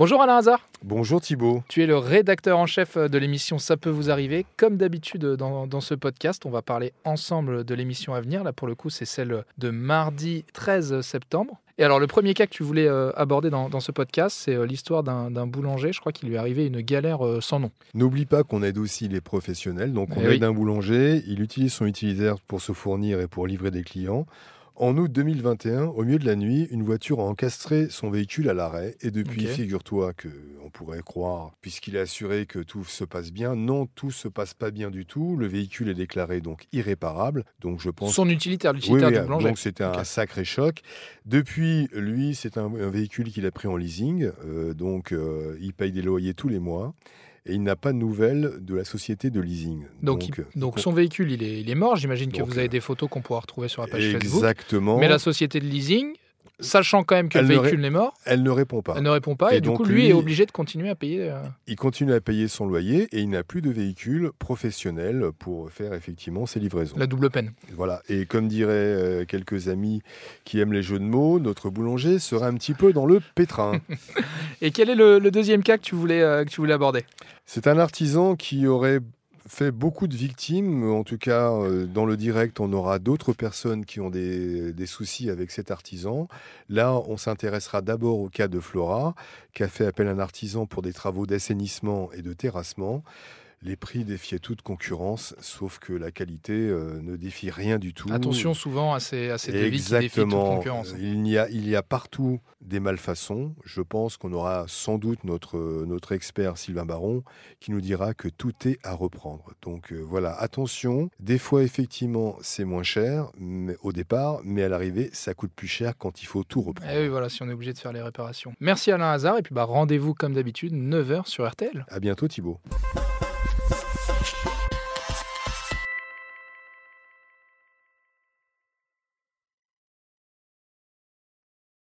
Bonjour Alain Hazard. Bonjour Thibault. Tu es le rédacteur en chef de l'émission Ça peut vous arriver. Comme d'habitude dans, dans, ce podcast, on va parler ensemble de l'émission à venir. Là pour le coup c'est celle de mardi 13 septembre. Et alors le premier cas que tu voulais euh, aborder dans, dans, ce podcast, c'est euh, l'histoire d'un boulanger. Je crois qu'il lui est arrivé une galère euh, sans nom. N'oublie pas qu'on aide aussi les professionnels. Donc on Eh aide un boulanger, il utilise son utilitaire pour se fournir et pour livrer des clients. En août 2021, au milieu de la nuit, une voiture a encastré son véhicule à l'arrêt. Et depuis, figure-toi que on pourrait croire, puisqu'il a assuré que tout se passe bien, non, tout se passe pas bien du tout. Le véhicule est déclaré donc irréparable. Donc je pense Son utilitaire, Oui, l'utilitaire oui, du boulanger. donc c'était un sacré choc. Depuis, lui, c'est un, un véhicule qu'il a pris en leasing, euh, donc euh, il paye des loyers tous les mois et il n'a pas de nouvelles de la société de leasing. Donc, il- euh, donc on- son véhicule, il est, il est mort. J'imagine que vous avez euh, des photos qu'on pourra retrouver sur la page Facebook. exactement. Mais la société de leasing, sachant quand même que Elle le véhicule est mort, Elle ne répond pas. elle ne répond pas. Et Et, du donc, coup, lui, lui- est obligé de continuer à payer. euh, Il continue à payer son loyer et il n'a plus de véhicule professionnel pour faire effectivement ses livraisons. la double peine. Voilà. Et comme diraient euh, quelques amis qui aiment les jeux de mots, notre boulanger sera un petit peu dans le pétrin. Et quel est le, le deuxième cas que tu voulais, euh, que tu voulais aborder? C'est un artisan qui aurait fait beaucoup de victimes. En tout cas, euh, dans le direct, on aura d'autres personnes qui ont des, des soucis avec cet artisan. Là, on s'intéressera d'abord au cas de Flora, qui a fait appel à un artisan pour des travaux d'assainissement et de terrassement. Les prix défiaient toute concurrence, sauf que la qualité euh, ne défie rien du tout. Attention souvent à ces, à ces devis qui défient toute concurrence. Il y, a, il y a partout des malfaçons. Je pense qu'on aura sans doute notre, notre expert Sylvain Baron qui nous dira que tout est à reprendre. Donc euh, voilà, attention. Des fois, effectivement, c'est moins cher mais, au départ, mais à l'arrivée, ça coûte plus cher quand il faut tout reprendre. Eh oui, voilà, si on est obligé de faire les réparations. Merci Alain Hazard, et puis bah, rendez-vous comme d'habitude, 9h sur RTL. À bientôt, Thibault.